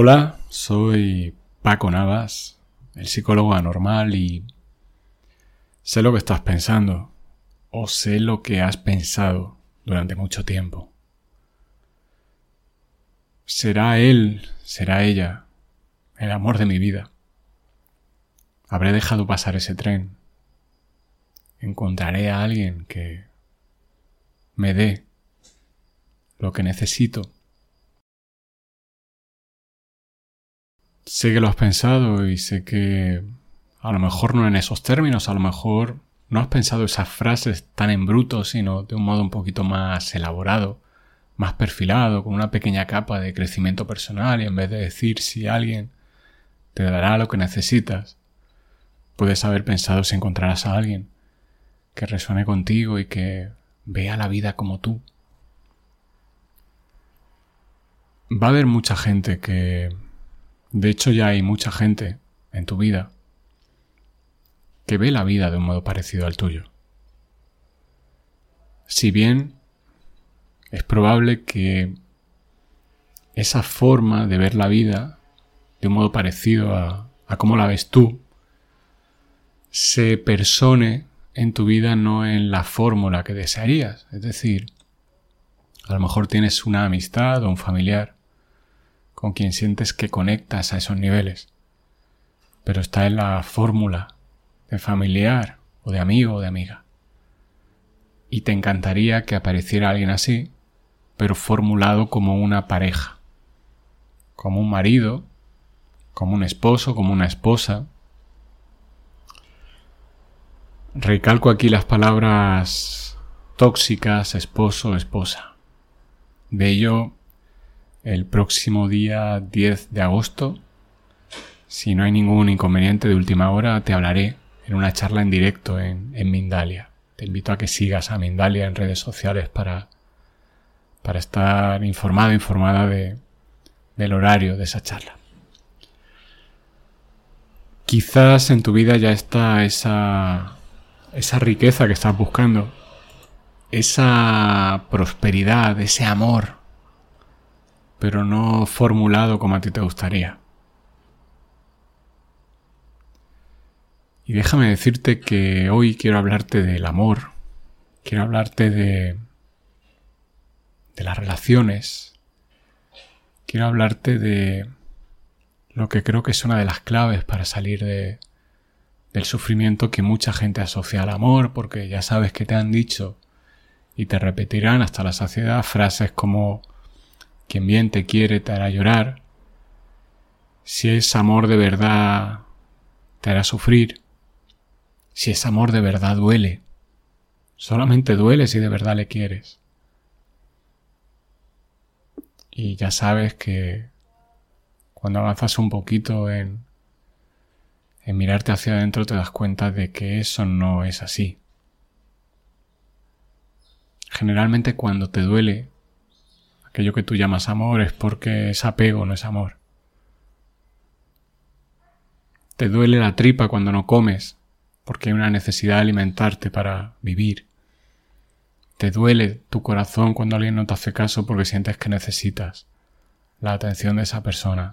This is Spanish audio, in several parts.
Hola, soy Paco Navas, el psicólogo anormal y sé lo que estás pensando o sé lo que has pensado durante mucho tiempo. ¿Será él, será ella, el amor de mi vida? ¿Habré dejado pasar ese tren? ¿Encontraré a alguien que me dé lo que necesito? Sé que lo has pensado y sé que a lo mejor no en esos términos, a lo mejor no has pensado esas frases tan en bruto, sino de un modo un poquito más elaborado, más perfilado, con una pequeña capa de crecimiento personal y en vez de decir si alguien te dará lo que necesitas, puedes haber pensado si encontrarás a alguien que resuene contigo y que vea la vida como tú. Va a haber mucha gente que de hecho, ya hay mucha gente en tu vida que ve la vida de un modo parecido al tuyo. Si bien es probable que esa forma de ver la vida de un modo parecido a, a cómo la ves tú se persone en tu vida no en la fórmula que desearías. Es decir, a lo mejor tienes una amistad o un familiar con quien sientes que conectas a esos niveles. Pero está en la fórmula de familiar o de amigo o de amiga. Y te encantaría que apareciera alguien así, pero formulado como una pareja, como un marido, como un esposo, como una esposa. Recalco aquí las palabras tóxicas, esposo, esposa. De ello el próximo día 10 de agosto. Si no hay ningún inconveniente de última hora, te hablaré en una charla en directo en, Mindalia. Te invito a que sigas a Mindalia en redes sociales para, para estar informado, informada de, del horario de esa charla. Quizás en tu vida ya está esa, esa riqueza que estás buscando, esa prosperidad, ese amor pero no formulado como a ti te gustaría. Y déjame decirte que hoy quiero hablarte del amor, quiero hablarte de, de las relaciones, quiero hablarte de lo que creo que es una de las claves para salir de, del sufrimiento que mucha gente asocia al amor, porque ya sabes que te han dicho y te repetirán hasta la saciedad frases como quien bien te quiere te hará llorar. Si es amor de verdad, te hará sufrir. Si es amor de verdad, duele. Solamente duele si de verdad le quieres. Y ya sabes que cuando avanzas un poquito en, en mirarte hacia adentro te das cuenta de que eso no es así. Generalmente cuando te duele aquello que tú llamas amor es porque es apego, no es amor. Te duele la tripa cuando no comes, porque hay una necesidad de alimentarte para vivir. Te duele tu corazón cuando alguien no te hace caso porque sientes que necesitas la atención de esa persona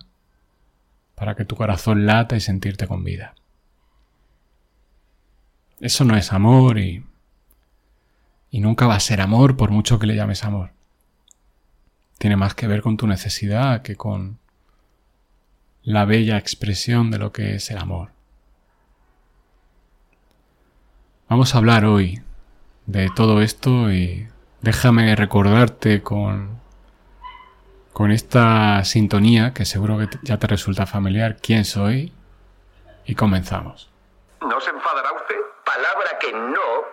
para que tu corazón lata y sentirte con vida. Eso no es amor y, y nunca va a ser amor por mucho que le llames amor tiene más que ver con tu necesidad que con la bella expresión de lo que es el amor. Vamos a hablar hoy de todo esto y déjame recordarte con con esta sintonía que seguro que ya te resulta familiar quién soy y comenzamos. ¿No se enfadará usted? Palabra que no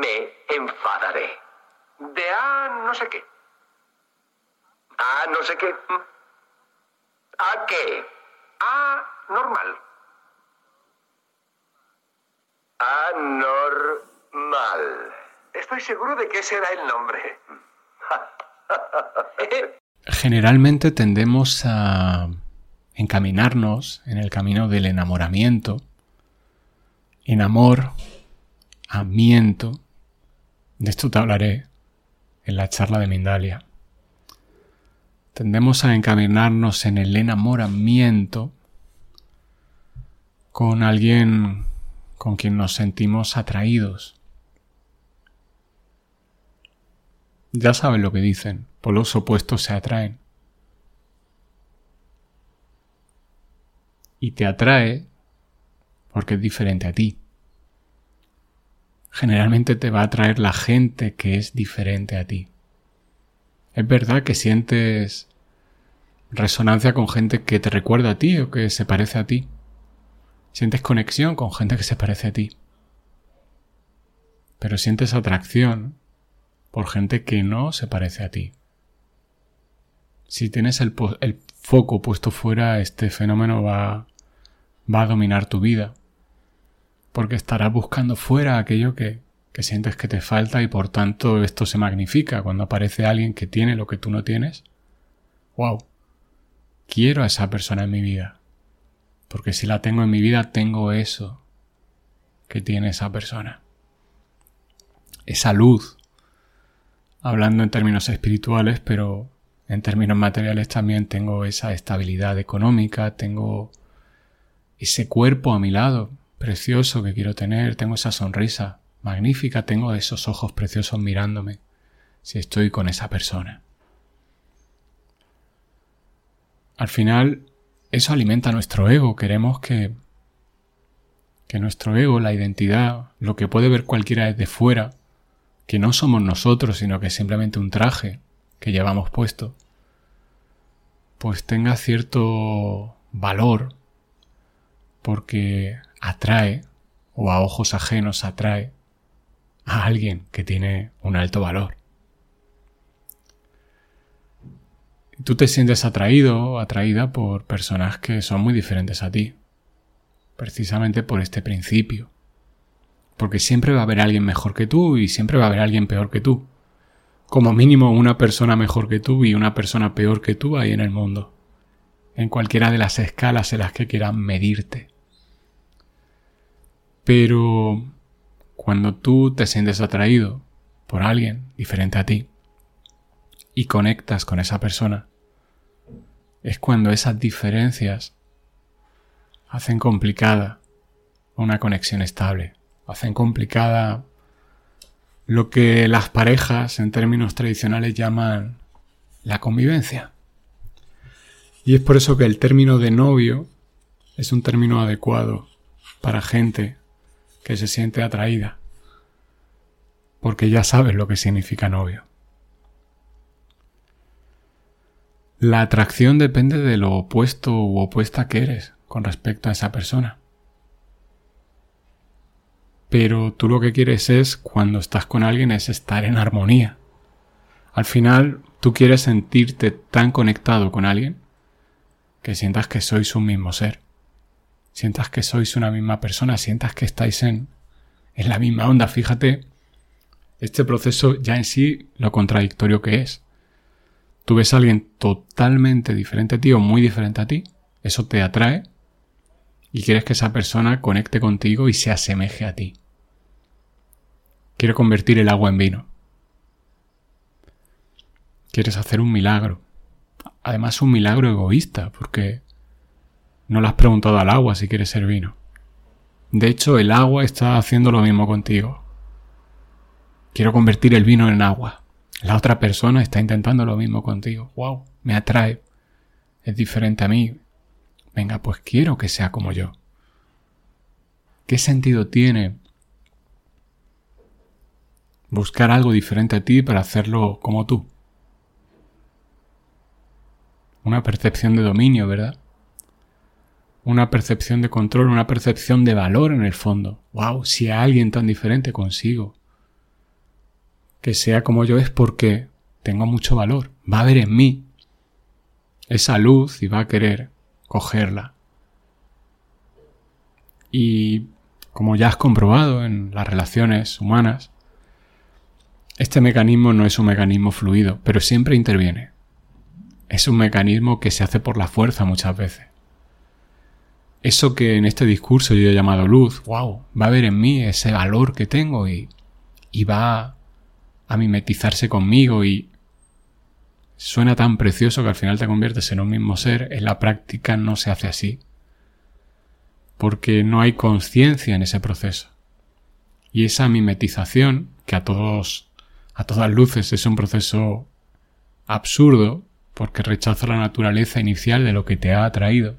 me enfadaré. De A no sé qué. Ah, no sé qué. ¿A qué? A normal. Anormal. Estoy seguro de que ese era el nombre. Generalmente tendemos a encaminarnos en el camino del enamoramiento. Enamoramiento. De esto te hablaré en la charla de Mindalia tendemos a encaminarnos en el enamoramiento con alguien con quien nos sentimos atraídos. Ya saben lo que dicen, por los opuestos se atraen. Y te atrae porque es diferente a ti. Generalmente te va a atraer la gente que es diferente a ti. Es verdad que sientes resonancia con gente que te recuerda a ti o que se parece a ti. Sientes conexión con gente que se parece a ti. Pero sientes atracción por gente que no se parece a ti. Si tienes el, foco puesto fuera, este fenómeno va, va a dominar tu vida. Porque estarás buscando fuera aquello que, que sientes que te falta y por tanto esto se magnifica cuando aparece alguien que tiene lo que tú no tienes. ¡Wow! Quiero a esa persona en mi vida. Porque si la tengo en mi vida, tengo eso que tiene esa persona. Esa luz. Hablando en términos espirituales, pero en términos materiales también tengo esa estabilidad económica, tengo ese cuerpo a mi lado, precioso que quiero tener, tengo esa sonrisa, magnífica tengo esos ojos preciosos mirándome si estoy con esa persona. Al final, eso alimenta nuestro ego. Queremos que, que nuestro ego, la identidad, lo que puede ver cualquiera desde fuera, que no somos nosotros, sino que es simplemente un traje que llevamos puesto, pues tenga cierto valor porque atrae, o a ojos ajenos atrae, a alguien que tiene un alto valor. Tú te sientes atraído o atraída por personas que son muy diferentes a ti, precisamente por este principio. Porque siempre va a haber alguien mejor que tú y siempre va a haber alguien peor que tú. Como mínimo una persona mejor que tú y una persona peor que tú hay en el mundo, en cualquiera de las escalas en las que quieran medirte. Pero cuando tú te sientes atraído por alguien diferente a ti y conectas con esa persona, es cuando esas diferencias hacen complicada una conexión estable, hacen complicada lo que las parejas en términos tradicionales llaman la convivencia. Y es por eso que el término de novio es un término adecuado para gente que se siente atraída, porque ya sabes lo que significa novio. La atracción depende de lo opuesto u opuesta que eres con respecto a esa persona. Pero tú lo que quieres es, cuando estás con alguien, es estar en armonía. Al final, tú quieres sentirte tan conectado con alguien que sientas que sois un mismo ser sientas que sois una misma persona, sientas que estáis en, en la misma onda. Fíjate, este proceso ya en sí lo contradictorio que es. Tú ves a alguien totalmente diferente a ti o muy diferente a ti, eso te atrae y quieres que esa persona conecte contigo y se asemeje a ti. Quiere convertir el agua en vino. Quieres hacer un milagro. Además un milagro egoísta, porque no le has preguntado al agua si quiere ser vino. De hecho, el agua está haciendo lo mismo contigo. Quiero convertir el vino en agua. La otra persona está intentando lo mismo contigo. ¡Wow! Me atrae. Es diferente a mí. Venga, pues quiero que sea como yo. ¿Qué sentido tiene buscar algo diferente a ti para hacerlo como tú? Una percepción de dominio, ¿verdad? Una percepción de control, una percepción de valor en el fondo. ¡Wow! Si hay alguien tan diferente consigo que sea como yo es porque tengo mucho valor. Va a ver en mí esa luz y va a querer cogerla. Y como ya has comprobado en las relaciones humanas, este mecanismo no es un mecanismo fluido, pero siempre interviene. Es un mecanismo que se hace por la fuerza muchas veces eso que en este discurso yo he llamado luz, wow, va a ver en mí ese valor que tengo y, va a mimetizarse conmigo y suena tan precioso que al final te conviertes en un mismo ser, en la práctica no se hace así. Porque no hay conciencia en ese proceso. Y esa mimetización, que a todos, a todas luces es un proceso absurdo, porque rechaza la naturaleza inicial de lo que te ha atraído,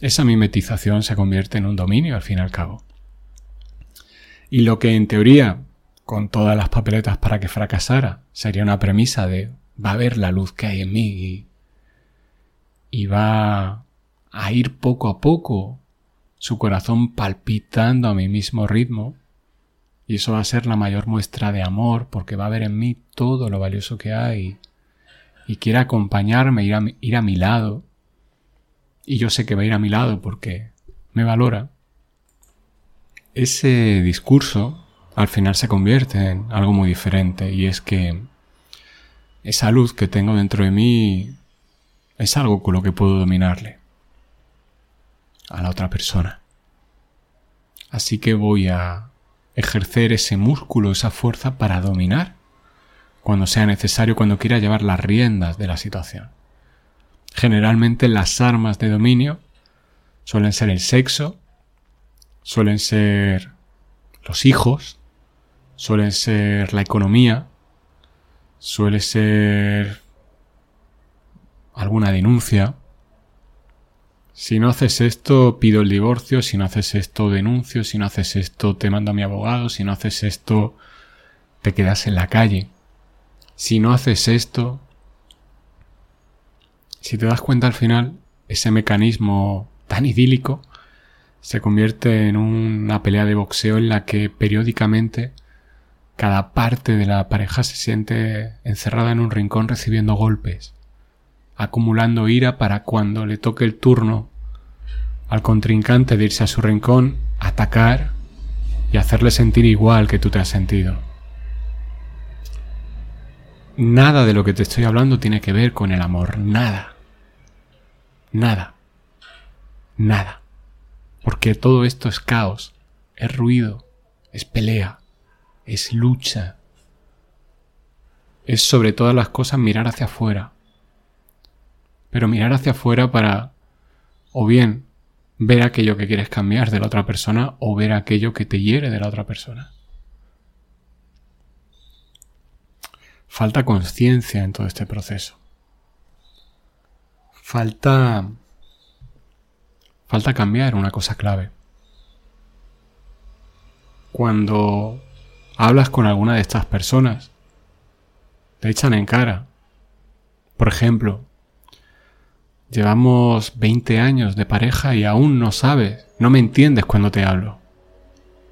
esa mimetización se convierte en un dominio al fin y al cabo. Y lo que en teoría, con todas las papeletas para que fracasara, sería una premisa de va a ver la luz que hay en mí y, va a ir poco a poco su corazón palpitando a mi mismo ritmo, y eso va a ser la mayor muestra de amor porque va a ver en mí todo lo valioso que hay y quiere acompañarme, ir a, ir a mi lado. Y yo sé que va a ir a mi lado porque me valora. Ese discurso al final se convierte en algo muy diferente y es que esa luz que tengo dentro de mí es algo con lo que puedo dominarle a la otra persona. Así que voy a ejercer ese músculo, esa fuerza para dominar cuando sea necesario, cuando quiera llevar las riendas de la situación. Generalmente las armas de dominio suelen ser el sexo, suelen ser los hijos, suelen ser la economía, suele ser alguna denuncia. Si no haces esto, pido el divorcio, si no haces esto, denuncio, si no haces esto, te mando a mi abogado, si no haces esto, te quedas en la calle. Si no haces esto, si te das cuenta al final, ese mecanismo tan idílico se convierte en una pelea de boxeo en la que periódicamente cada parte de la pareja se siente encerrada en un rincón recibiendo golpes, acumulando ira para cuando le toque el turno al contrincante de irse a su rincón, atacar y hacerle sentir igual que tú te has sentido. Nada de lo que te estoy hablando tiene que ver con el amor. Nada. Nada. Nada. Porque todo esto es caos, es ruido, es pelea, es lucha. Es sobre todas las cosas mirar hacia afuera. Pero mirar hacia afuera para o bien ver aquello que quieres cambiar de la otra persona o ver aquello que te hiere de la otra persona. Falta conciencia en todo este proceso. Falta... Falta cambiar una cosa clave. Cuando hablas con alguna de estas personas, te echan en cara. Por ejemplo, llevamos 20 años de pareja y aún no sabes, no me entiendes cuando te hablo.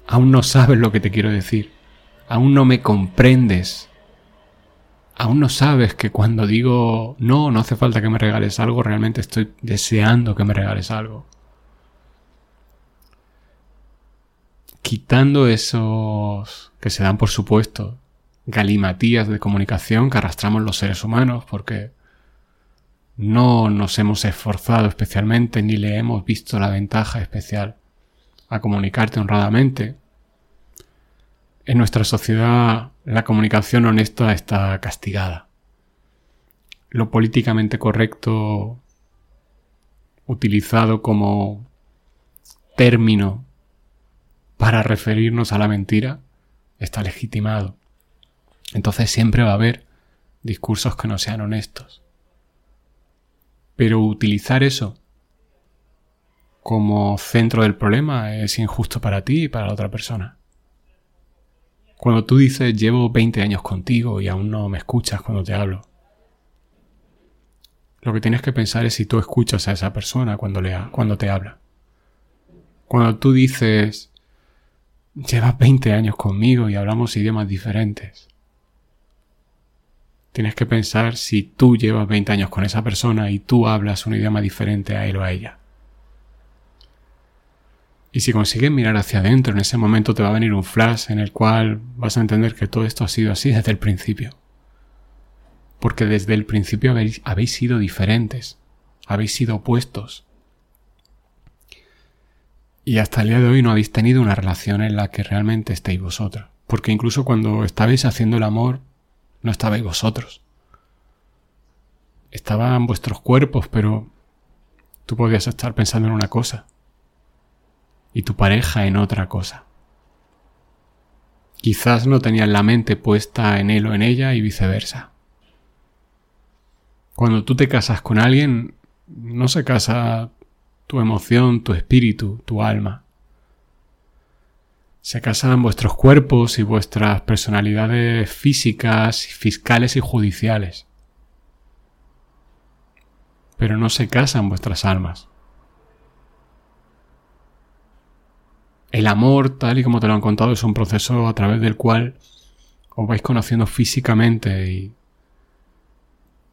Aún no sabes lo que te quiero decir. Aún no me comprendes aún no sabes que cuando digo no, no hace falta que me regales algo, realmente estoy deseando que me regales algo. Quitando esos que se dan por supuesto, galimatías de comunicación que arrastramos los seres humanos porque no nos hemos esforzado especialmente ni le hemos visto la ventaja especial a comunicarte honradamente. En nuestra sociedad la comunicación honesta está castigada. Lo políticamente correcto utilizado como término para referirnos a la mentira está legitimado. Entonces siempre va a haber discursos que no sean honestos. Pero utilizar eso como centro del problema es injusto para ti y para la otra persona. Cuando tú dices llevo 20 años contigo y aún no me escuchas cuando te hablo. Lo que tienes que pensar es si tú escuchas a esa persona cuando, le, cuando te habla. Cuando tú dices llevas 20 años conmigo y hablamos idiomas diferentes. Tienes que pensar si tú llevas 20 años con esa persona y tú hablas un idioma diferente a él o a ella. Y si consigues mirar hacia adentro, en ese momento te va a venir un flash en el cual vas a entender que todo esto ha sido así desde el principio. Porque desde el principio habéis, habéis sido diferentes, habéis sido opuestos. Y hasta el día de hoy no habéis tenido una relación en la que realmente estéis vosotros. Porque incluso cuando estabais haciendo el amor, no estabais vosotros. estaban vuestros cuerpos, pero tú podías estar pensando en una cosa y tu pareja en otra cosa. Quizás no tenías la mente puesta en él o en ella y viceversa. Cuando tú te casas con alguien, no se casa tu emoción, tu espíritu, tu alma. Se casan vuestros cuerpos y vuestras personalidades físicas, fiscales y judiciales. Pero no se casan vuestras almas. El amor, tal y como te lo han contado, es un proceso a través del cual os vais conociendo físicamente y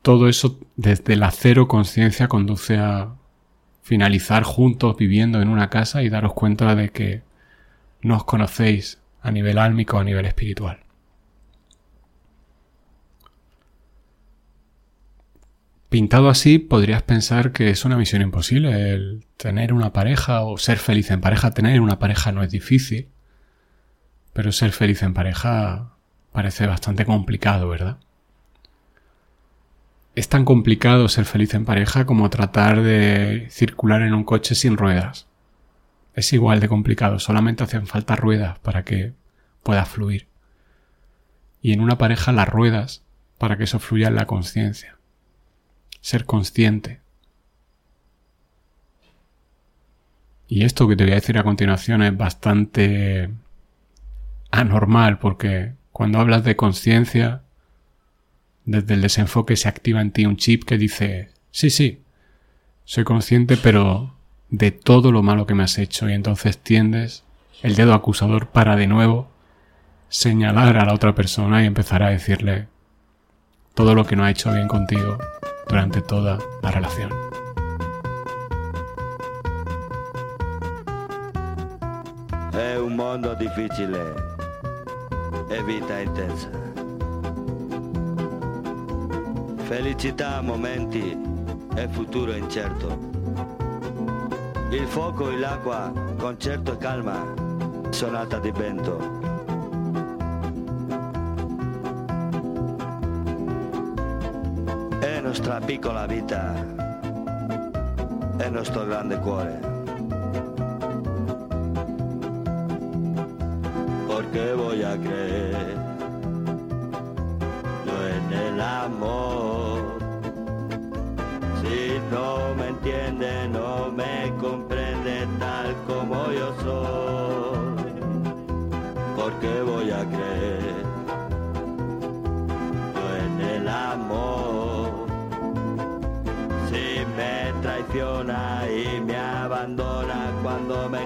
todo eso desde la cero conciencia conduce a finalizar juntos viviendo en una casa y daros cuenta de que no os conocéis a nivel álmico a nivel espiritual. Pintado así, podrías pensar que es una misión imposible el tener una pareja o ser feliz en pareja. Tener una pareja no es difícil, pero ser feliz en pareja parece bastante complicado, ¿verdad? Es tan complicado ser feliz en pareja como tratar de circular en un coche sin ruedas. Es igual de complicado, solamente hacen falta ruedas para que pueda fluir. Y en una pareja las ruedas para que eso fluya en la conciencia ser consciente. Y esto que te voy a decir a continuación es bastante anormal porque cuando hablas de conciencia, desde el desenfoque se activa en ti un chip que dice, sí, sí, soy consciente pero de todo lo malo que me has hecho y entonces tiendes el dedo acusador para de nuevo señalar a la otra persona y empezar a decirle todo lo que no ha hecho bien contigo durante toda la relación. È un mondo difficile e vita intensa. Felicità a momenti e futuro incerto. Il fuoco e l'acqua, concerto e calma, sonata di vento. Nostra piccola vita e il nostro grande cuore. Porque voy a creer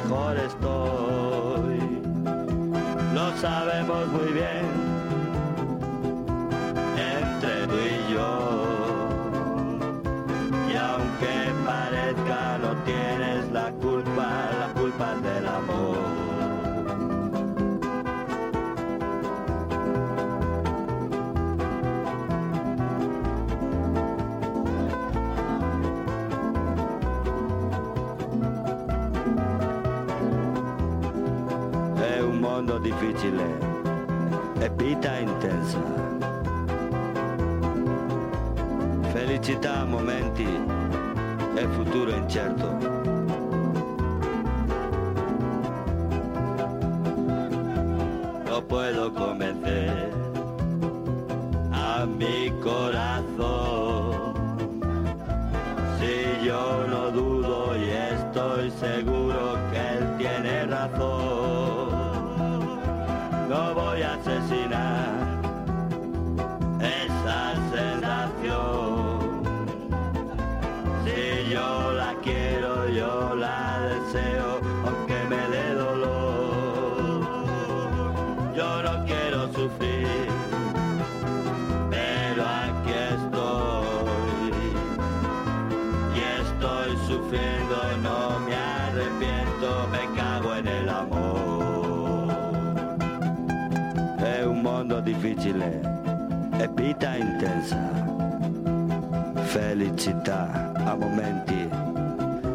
mejor estoy. Lo sabemos muy bien difficile e intensa. Felicità momenti e futuro incerto. No puedo convencer a mi corazón. Si yo no dudo y estoy seguro vita intensa, felicità a momenti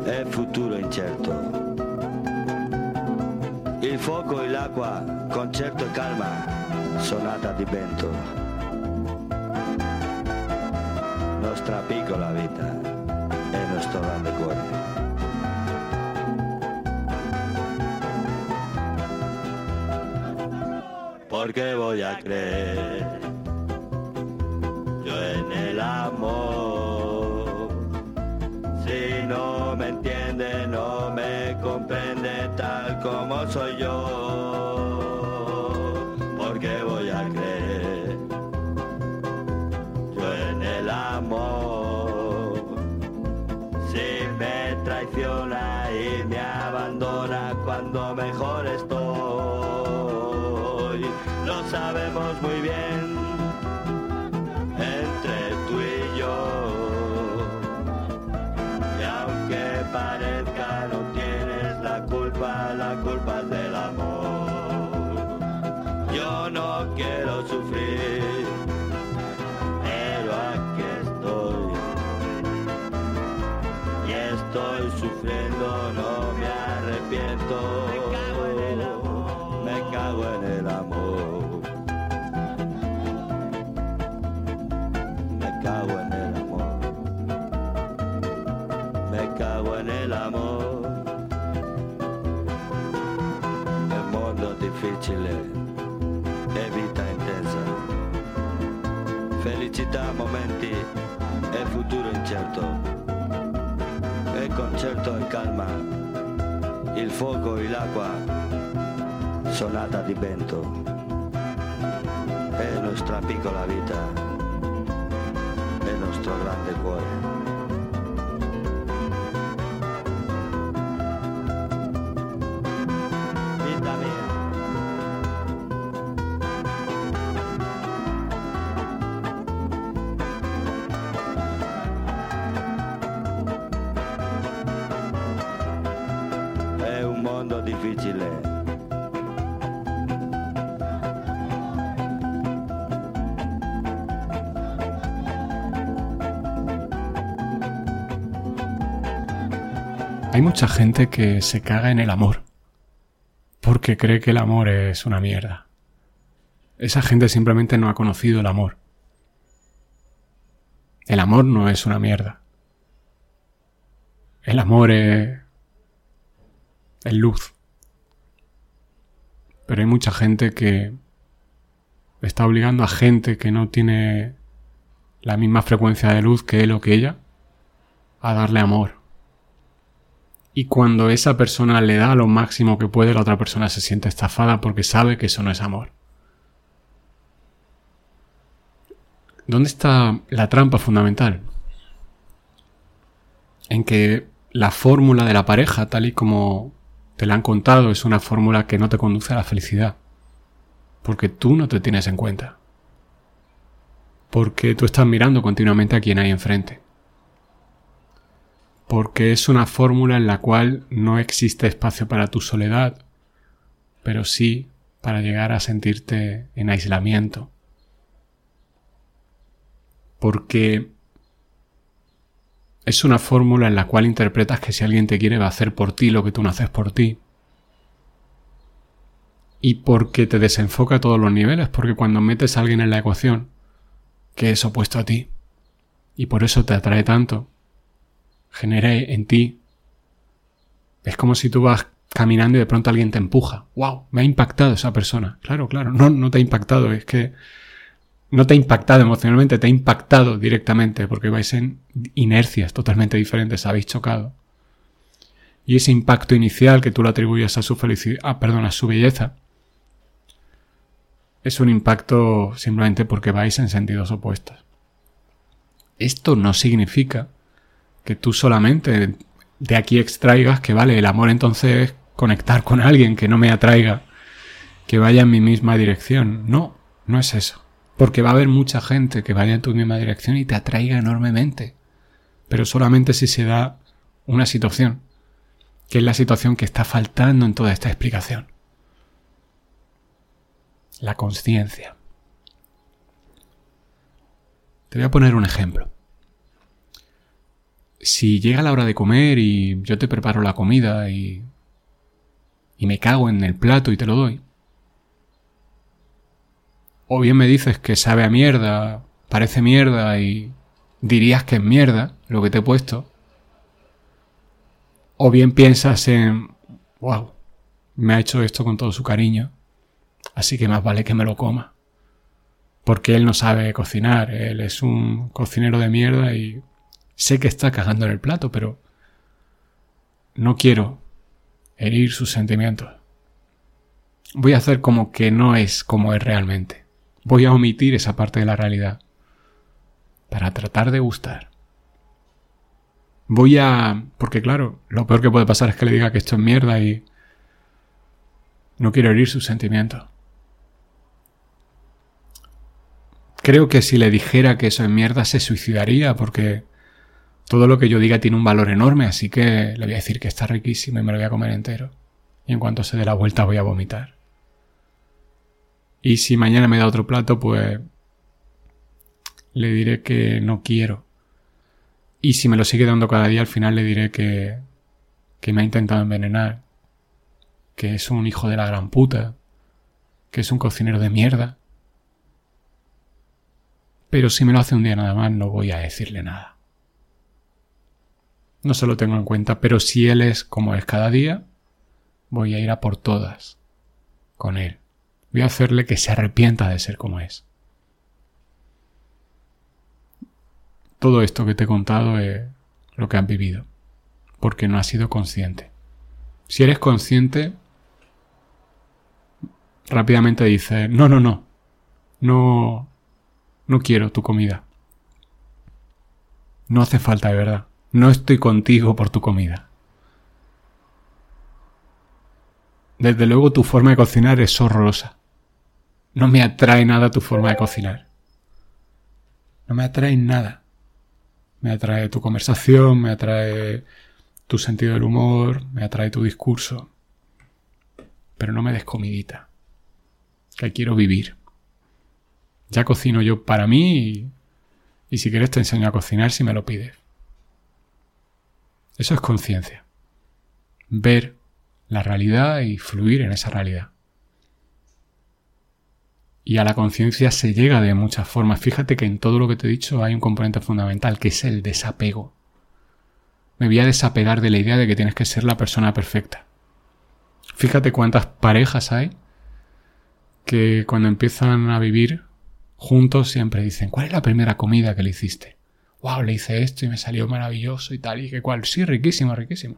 e futuro incerto. Il fuoco e l'acqua, concerto e calma, sonata di vento. Nostra piccola vita e nuestro grande cuore. Porque voy a creer comprende tal como soy yo. Futuro incerto. E concerto e calma. Il fuoco e l'acqua. Sonata di vento. È nostra piccola vita. È nostro grande cuore. Hay mucha gente que se caga en el amor porque cree que el amor es una mierda. Esa gente simplemente no ha conocido el amor. El amor no es una mierda. El amor es, es luz. Pero hay mucha gente que está obligando a gente que no tiene la misma frecuencia de luz que él o que ella a darle amor. Y cuando esa persona le da lo máximo que puede, la otra persona se siente estafada porque sabe que eso no es amor. ¿Dónde está la trampa fundamental? En que la fórmula de la pareja, tal y como te la han contado, es una fórmula que no te conduce a la felicidad. Porque tú no te tienes en cuenta. Porque tú estás mirando continuamente a quien hay enfrente porque es una fórmula en la cual no existe espacio para tu soledad, pero sí para llegar a sentirte en aislamiento. Porque es una fórmula en la cual interpretas que si alguien te quiere va a hacer por ti lo que tú no haces por ti. Y porque te desenfoca a todos los niveles, porque cuando metes a alguien en la ecuación, que es opuesto a ti, y por eso te atrae tanto, genera en ti. Es como si tú vas caminando y de pronto alguien te empuja. ¡Wow! Me ha impactado esa persona. Claro, claro. No, no te ha impactado. Es que no te ha impactado emocionalmente, te ha impactado directamente porque vais en inercias totalmente diferentes, habéis chocado. Y ese impacto inicial que tú le atribuyes a su felicidad, ah, perdón, a su belleza, es un impacto simplemente porque vais en sentidos opuestos. Esto no significa que tú solamente de aquí extraigas que vale, el amor entonces es conectar con alguien que no me atraiga, que vaya en mi misma dirección. No, no es eso. Porque va a haber mucha gente que vaya en tu misma dirección y te atraiga enormemente. Pero solamente si se da una situación, que es la situación que está faltando en toda esta explicación. La conciencia. Te voy a poner un ejemplo si llega la hora de comer y yo te preparo la comida y, y me cago en el plato y te lo doy, o bien me dices que sabe a mierda, parece mierda y, dirías que es mierda lo que te he puesto. O bien piensas en, wow, me ha hecho esto con todo su cariño, así que más vale que me lo coma. Porque él no sabe cocinar, él es un cocinero de mierda y sé que está cagando en el plato, pero no quiero herir sus sentimientos. Voy a hacer como que no es como es realmente. Voy a omitir esa parte de la realidad para tratar de gustar. Voy a... porque claro, lo peor que puede pasar es que le diga que esto es mierda y no quiero herir sus sentimientos. Creo que si le dijera que eso es mierda se suicidaría porque todo lo que yo diga tiene un valor enorme, así que le voy a decir que está riquísimo y me lo voy a comer entero. Y en cuanto se dé la vuelta voy a vomitar. Y si mañana me da otro plato, pues le diré que no quiero. Y si me lo sigue dando cada día, al final le diré que, me ha intentado envenenar, que es un hijo de la gran puta, que es un cocinero de mierda. Pero si me lo hace un día nada más, no voy a decirle nada. No se lo tengo en cuenta, pero si él es como es cada día, voy a ir a por todas con él. Voy a hacerle que se arrepienta de ser como es. Todo esto que te he contado es lo que han vivido, porque no has sido consciente. Si eres consciente, rápidamente dices, no, no, no, no, no quiero tu comida. No hace falta de verdad. No estoy contigo por tu comida. Desde luego tu forma de cocinar es horrorosa. No me atrae nada tu forma de cocinar. No me atrae nada. Me atrae tu conversación, me atrae tu sentido del humor, me atrae tu discurso. Pero no me des comidita. Que quiero vivir. Ya cocino yo para mí y, y si quieres te enseño a cocinar si me lo pides. Eso es conciencia. Ver la realidad y fluir en esa realidad. Y a la conciencia se llega de muchas formas. Fíjate que en todo lo que te he dicho hay un componente fundamental, que es el desapego. Me voy a desapegar de la idea de que tienes que ser la persona perfecta. Fíjate cuántas parejas hay que cuando empiezan a vivir juntos siempre dicen, ¿cuál es la primera comida que le hiciste? Wow, le hice esto y me salió maravilloso y tal y que cual. Sí, riquísimo, riquísimo.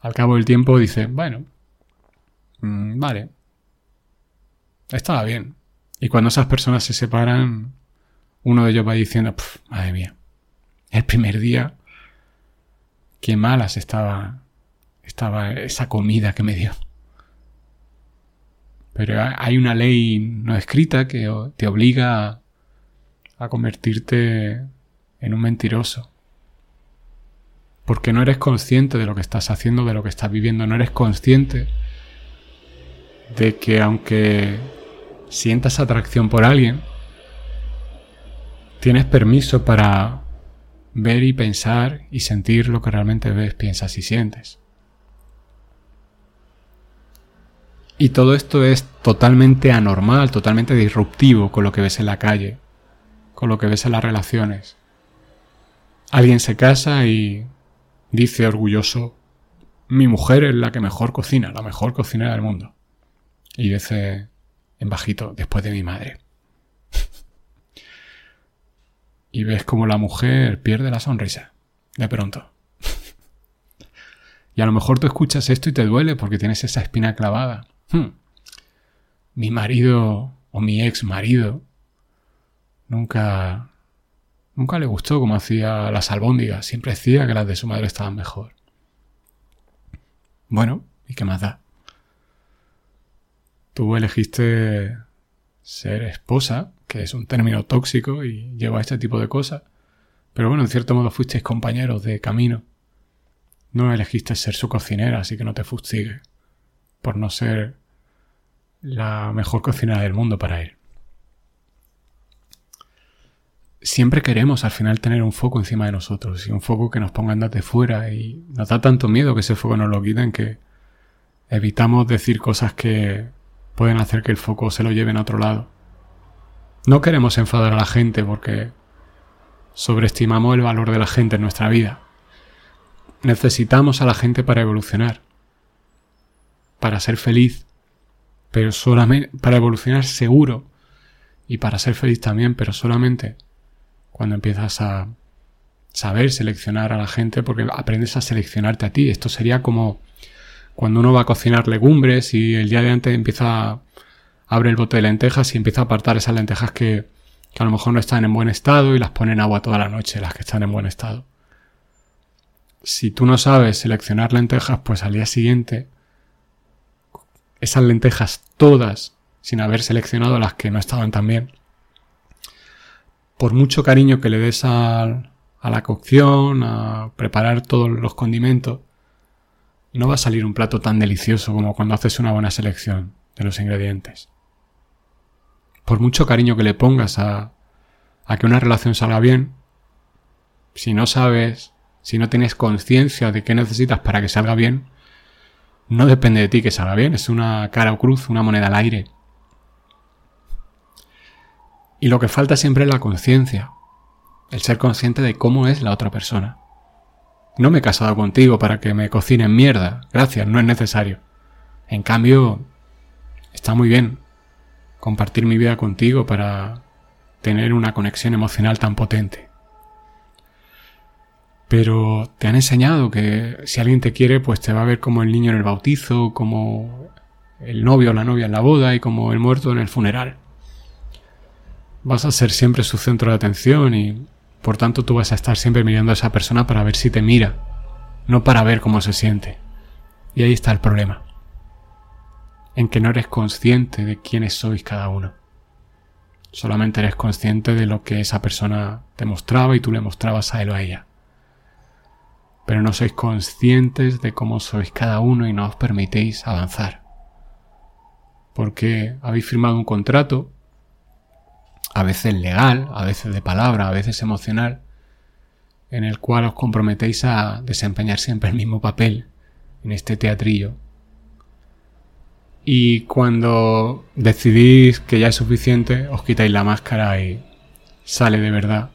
Al cabo del tiempo dice, bueno, mm, vale, estaba bien. Y cuando esas personas se separan, uno de ellos va diciendo, madre mía, el primer día, qué malas estaba, estaba esa comida que me dio. Pero hay una ley no escrita que te obliga a convertirte en un mentiroso. Porque no eres consciente de lo que estás haciendo, de lo que estás viviendo, no eres consciente de que aunque sientas atracción por alguien, tienes permiso para ver y pensar y sentir lo que realmente ves, piensas y sientes. Y todo esto es totalmente anormal, totalmente disruptivo con lo que ves en la calle, con lo que ves en las relaciones. Alguien se casa y dice orgulloso, mi mujer es la que mejor cocina, la mejor cocinera del mundo. Y dice, en bajito después de mi madre. y ves como la mujer pierde la sonrisa, de pronto. y a lo mejor tú escuchas esto y te duele porque tienes esa espina clavada. Hmm. Mi marido o mi ex marido nunca nunca le gustó como hacía las albóndigas, siempre decía que las de su madre estaban mejor. Bueno, ¿y qué más da? Tú elegiste ser esposa, que es un término tóxico y lleva este tipo de cosas. Pero bueno, en cierto modo fuisteis compañeros de camino. No elegiste ser su cocinera, así que no te fustigue por no ser la mejor cocinera del mundo para él. Siempre queremos al final tener un foco encima de nosotros y un foco que nos ponga andate fuera y nos da tanto miedo que ese foco nos lo quiten que evitamos decir cosas que pueden hacer que el foco se lo lleven a otro lado. No queremos enfadar a la gente porque sobreestimamos el valor de la gente en nuestra vida. Necesitamos a la gente para evolucionar, para ser feliz, pero solamente para evolucionar seguro y para ser feliz también, pero solamente cuando empiezas a saber seleccionar a la gente porque aprendes a seleccionarte a ti. Esto sería como cuando uno va a cocinar legumbres y el día de antes empieza a abre el bote de lentejas y empieza a apartar esas lentejas que, que a lo mejor no están en buen estado y las pone en agua toda la noche, las que están en buen estado. Si tú no sabes seleccionar lentejas, pues al día siguiente esas lentejas todas, sin haber seleccionado las que no estaban tan bien, por mucho cariño que le des a, la cocción, a preparar todos los condimentos, no va a salir un plato tan delicioso como cuando haces una buena selección de los ingredientes. Por mucho cariño que le pongas a, a que una relación salga bien, si no sabes, si no tienes conciencia de qué necesitas para que salga bien, no depende de ti que salga bien, es una cara o cruz, una moneda al aire. Y lo que falta siempre es la conciencia, el ser consciente de cómo es la otra persona. No me he casado contigo para que me cocinen mierda, gracias, no es necesario. En cambio, está muy bien compartir mi vida contigo para tener una conexión emocional tan potente. Pero te han enseñado que si alguien te quiere, pues te va a ver como el niño en el bautizo, como el novio o la novia en la boda y como el muerto en el funeral. Vas a ser siempre su centro de atención y por tanto tú vas a estar siempre mirando a esa persona para ver si te mira, no para ver cómo se siente. Y ahí está el problema. En que no eres consciente de quiénes sois cada uno. Solamente eres consciente de lo que esa persona te mostraba y tú le mostrabas a él o a ella. Pero no sois conscientes de cómo sois cada uno y no os permitéis avanzar. Porque habéis firmado un contrato, a veces legal, a veces de palabra, a veces emocional, en el cual os comprometéis a desempeñar siempre el mismo papel en este teatrillo y cuando decidís que ya es suficiente, os quitáis la máscara y sale de verdad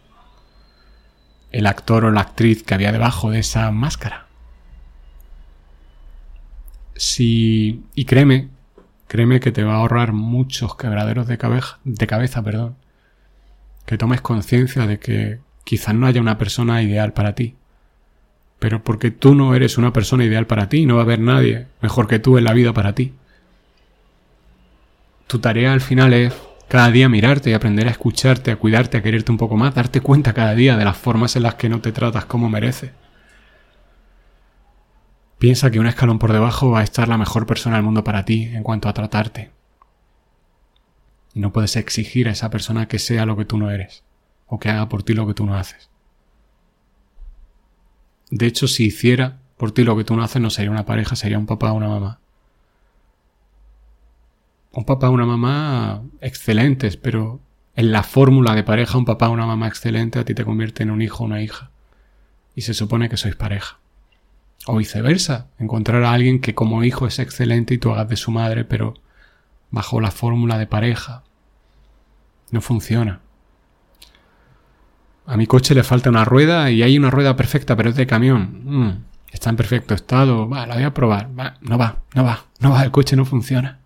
el actor o la actriz que había debajo de esa máscara. Si, y créeme, créeme que te va a ahorrar muchos quebraderos de cabeza, de cabeza, perdón. Que tomes conciencia de que quizás no haya una persona ideal para ti. Pero porque tú no eres una persona ideal para ti, no va a haber nadie mejor que tú en la vida para ti tu tarea al final es cada día mirarte y aprender a escucharte, a cuidarte, a quererte un poco más, darte cuenta cada día de las formas en las que no te tratas como mereces. Piensa que un escalón por debajo va a estar la mejor persona del mundo para ti en cuanto a tratarte. Y no puedes exigir a esa persona que sea lo que tú no eres, o que haga por ti lo que tú no haces. De hecho, si hiciera por ti lo que tú no haces, no sería una pareja, sería un papá o una mamá un papá o una mamá excelentes, pero en la fórmula de pareja un papá o una mamá excelente a ti te convierte en un hijo o una hija. Y se supone que sois pareja. O viceversa, encontrar a alguien que como hijo es excelente y tú hagas de su madre, pero bajo la fórmula de pareja. No funciona. A mi coche le falta una rueda y hay una rueda perfecta, pero es de camión. Mm, está en perfecto estado. Va, la voy a probar. no va, no va, no va, el coche no funciona.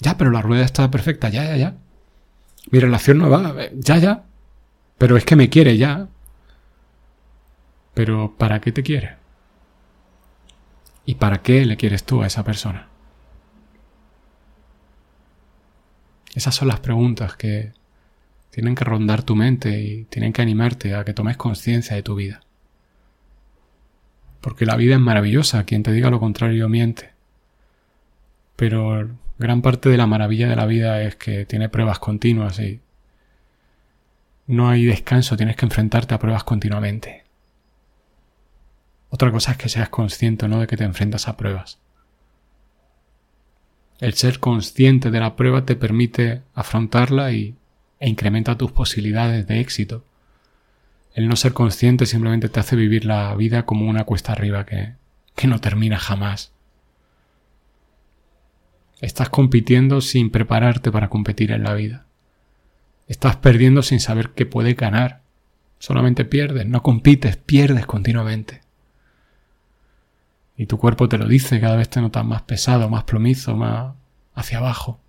Ya, pero la rueda está perfecta, ya, ya, ya. Mi relación no va, ya, ya. Pero es que me quiere ya. Pero ¿para qué te quiere? ¿Y para qué le quieres tú a esa persona? Esas son las preguntas que tienen que rondar tu mente y tienen que animarte a que tomes conciencia de tu vida. Porque la vida es maravillosa, quien te diga lo contrario miente. Pero gran parte de la maravilla de la vida es que tiene pruebas continuas y no hay descanso, tienes que enfrentarte a pruebas continuamente. Otra cosa es que seas consciente no de que te enfrentas a pruebas. El ser consciente de la prueba te permite afrontarla y, e incrementa tus posibilidades de éxito. El no ser consciente simplemente te hace vivir la vida como una cuesta arriba que, que no termina jamás. Estás compitiendo sin prepararte para competir en la vida. Estás perdiendo sin saber que puedes ganar Solamente pierdes, no compites, pierdes continuamente. Y tu cuerpo te lo dice, cada vez te notas más pesado, más plomizo, más hacia abajo.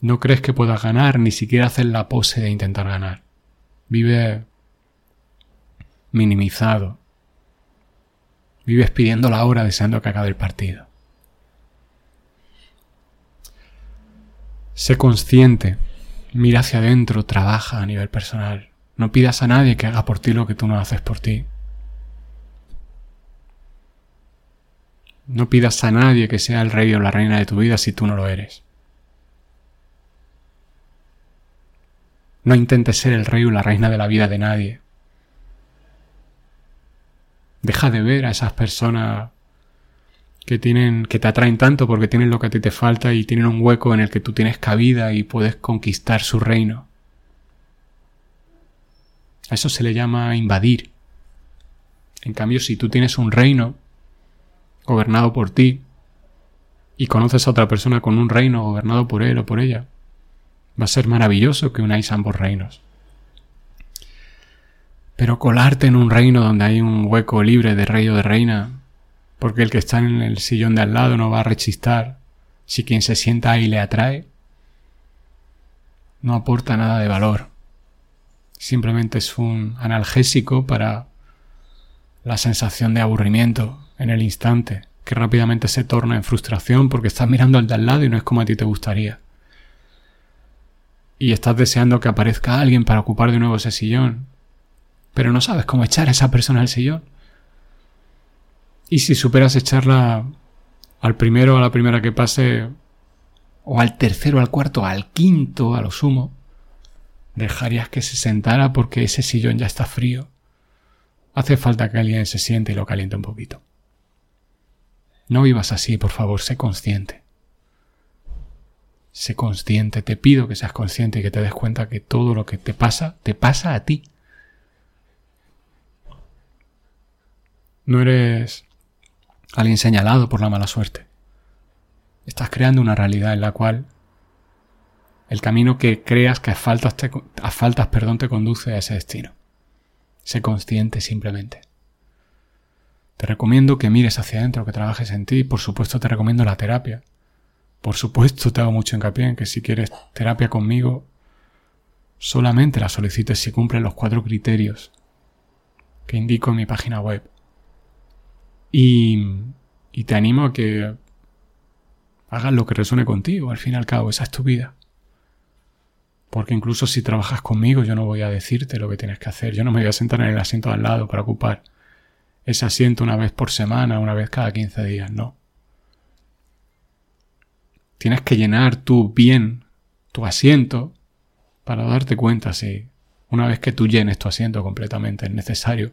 No crees que puedas ganar, ni siquiera hacer la pose de intentar ganar. Vive minimizado. Vives pidiendo la hora deseando que acabe el partido. Sé consciente, mira hacia adentro, trabaja a nivel personal. No pidas a nadie que haga por ti lo que tú no haces por ti. No pidas a nadie que sea el rey o la reina de tu vida si tú no lo eres. No intentes ser el rey o la reina de la vida de nadie. Deja de ver a esas personas que tienen, que te atraen tanto porque tienen lo que a ti te falta y tienen un hueco en el que tú tienes cabida y puedes conquistar su reino. A eso se le llama invadir. En cambio, si tú tienes un reino gobernado por ti y conoces a otra persona con un reino gobernado por él o por ella, va a ser maravilloso que unáis ambos reinos. Pero colarte en un reino donde hay un hueco libre de rey o de reina, porque el que está en el sillón de al lado no va a rechistar si quien se sienta ahí le atrae, no aporta nada de valor simplemente es un analgésico para la sensación de aburrimiento en el instante, que rápidamente se torna en frustración porque estás mirando al de al lado y no es como a ti te gustaría. Y estás deseando que aparezca alguien para ocupar de nuevo ese sillón, pero no sabes cómo echar a esa persona al sillón. Y si superas echarla al primero, a la primera que pase, o al tercero, al cuarto, al quinto, a lo sumo, dejarías que se sentara porque ese sillón ya está frío. Hace falta que alguien se siente y lo caliente un poquito. No vivas así, por favor, sé consciente. Sé consciente, te pido que seas consciente y que te des cuenta que todo lo que te pasa, te pasa a ti. No eres alguien señalado por la mala suerte. Estás creando una realidad en la cual el camino que creas que a faltas, te, perdón, te conduce a ese destino. Sé consciente simplemente. Te recomiendo que mires hacia adentro, que trabajes en ti. Por supuesto te recomiendo la terapia. Por supuesto te hago mucho hincapié en que si quieres terapia conmigo, solamente la solicites si cumplen los cuatro criterios que indico en mi página web. Y, y te animo a que hagas lo que resuene contigo. Al fin y al cabo, esa es tu vida. Porque incluso si trabajas conmigo, yo no voy a decirte lo que tienes que hacer. Yo no me voy a sentar en el asiento al lado para ocupar ese asiento una vez por semana, una vez cada 15 días. No. Tienes que llenar tú bien tu asiento para darte cuenta si una vez que tú llenes tu asiento completamente es necesario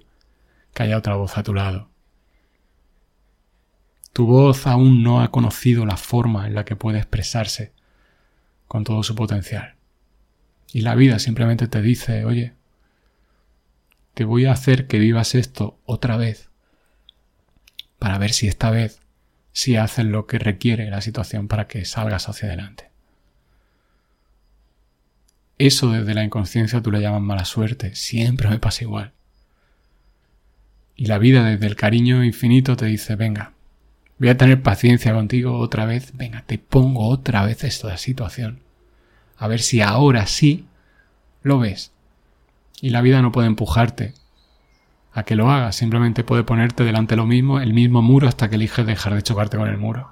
que haya otra voz a tu lado. Tu voz aún no ha conocido la forma en la que puede expresarse con todo su potencial. Y la vida simplemente te dice, oye, te voy a hacer que vivas esto otra vez para ver si esta vez sí haces lo que requiere la situación para que salgas hacia adelante. Eso desde la inconsciencia tú le llamas mala suerte, siempre me pasa igual. Y la vida desde el cariño infinito te dice, venga, voy a tener paciencia contigo otra vez, venga, te pongo otra vez esta situación a ver si ahora sí lo ves. Y la vida no puede empujarte a que lo hagas, simplemente puede ponerte delante lo mismo, el mismo muro hasta que eliges dejar de chocarte con el muro.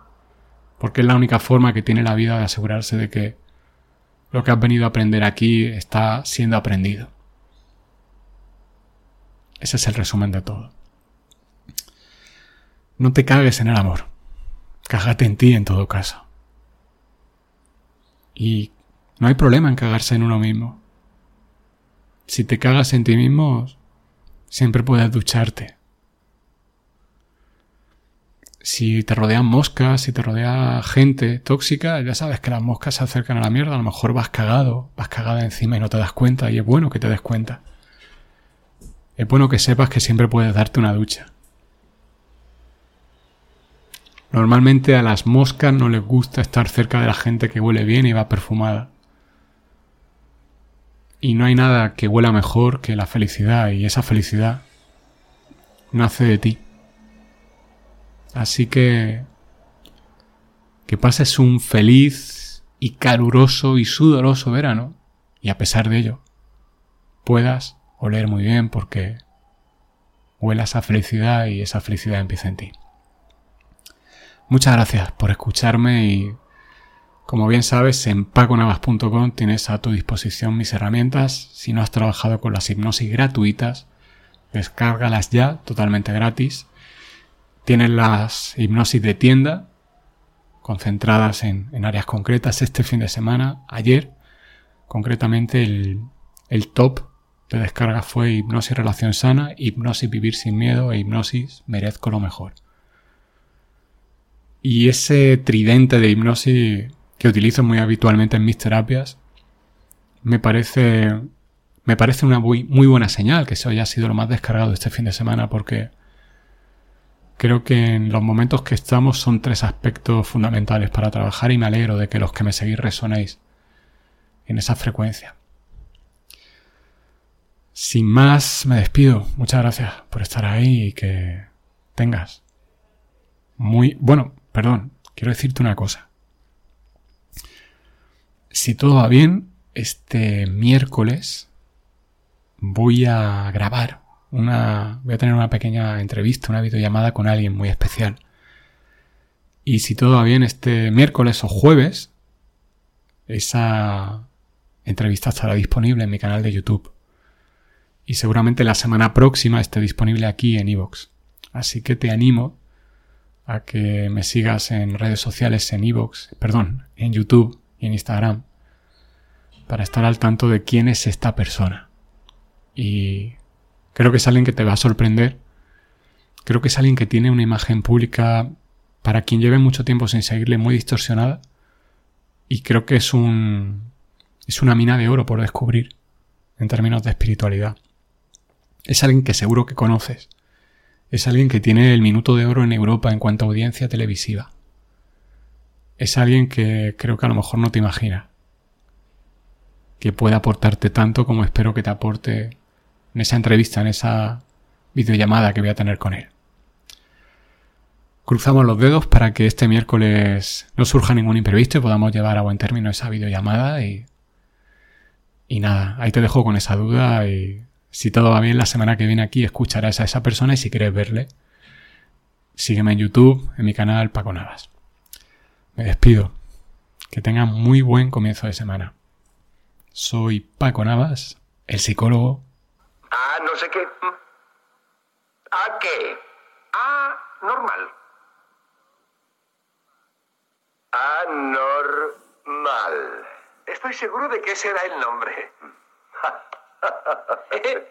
Porque es la única forma que tiene la vida de asegurarse de que lo que has venido a aprender aquí está siendo aprendido. Ese es el resumen de todo. No te cagues en el amor. Cágate en ti en todo caso. Y no hay problema en cagarse en uno mismo. Si te cagas en ti mismo, siempre puedes ducharte. Si te rodean moscas, si te rodea gente tóxica, ya sabes que las moscas se acercan a la mierda, a lo mejor vas cagado, vas cagada encima y no te das cuenta, y es bueno que te des cuenta. Es bueno que sepas que siempre puedes darte una ducha. Normalmente a las moscas no les gusta estar cerca de la gente que huele bien y va perfumada. Y no hay nada que huela mejor que la felicidad y esa felicidad nace de ti. Así que que pases un feliz y caluroso y sudoroso verano y a pesar de ello puedas oler muy bien porque huela esa felicidad y esa felicidad empieza en ti. Muchas gracias por escucharme y como bien sabes, en paconavas.com tienes a tu disposición mis herramientas. Si no has trabajado con las hipnosis gratuitas, descárgalas ya, totalmente gratis. Tienes las hipnosis de tienda, concentradas en, áreas concretas. Este fin de semana, ayer, concretamente el, el top de descarga fue hipnosis relación sana, hipnosis vivir sin miedo e hipnosis merezco lo mejor. Y ese tridente de hipnosis que utilizo muy habitualmente en mis terapias, me parece, me parece una muy, muy buena señal que eso haya sido lo más descargado este fin de semana porque creo que en los momentos que estamos son tres aspectos fundamentales para trabajar y me alegro de que los que me seguís resonéis en esa frecuencia. Sin más, me despido. Muchas gracias por estar ahí y que tengas muy... Bueno, perdón, quiero decirte una cosa si todo va bien, este miércoles voy a grabar una, voy a tener una pequeña entrevista, una videollamada con alguien muy especial. Y si todo va bien, este miércoles o jueves, esa entrevista estará disponible en mi canal de YouTube. Y seguramente la semana próxima esté disponible aquí en iVoox. Así que te animo a que me sigas en redes sociales en iVoox, perdón, en YouTube en Instagram para estar al tanto de quién es esta persona. Y creo que es alguien que te va a sorprender. Creo que es alguien que tiene una imagen pública para quien lleve mucho tiempo sin seguirle muy distorsionada. Y creo que es un es una mina de oro por descubrir en términos de espiritualidad. Es alguien que seguro que conoces. Es alguien que tiene el minuto de oro en Europa en cuanto a audiencia televisiva. Es alguien que creo que a lo mejor no te imaginas que pueda aportarte tanto como espero que te aporte en esa entrevista, en esa videollamada que voy a tener con él. Cruzamos los dedos para que este miércoles no surja ningún imprevisto y podamos llevar a buen término esa videollamada y, y nada, ahí te dejo con esa duda y si todo va bien la semana que viene aquí escucharás a esa persona y si quieres verle, sígueme en YouTube, en mi canal Paco Navas. Me despido. Que tengan muy buen comienzo de semana. Soy Paco Navas, el psicólogo. Ah, no sé qué. ¿A qué? Ah, normal. Anormal. Estoy seguro de que ese era el nombre.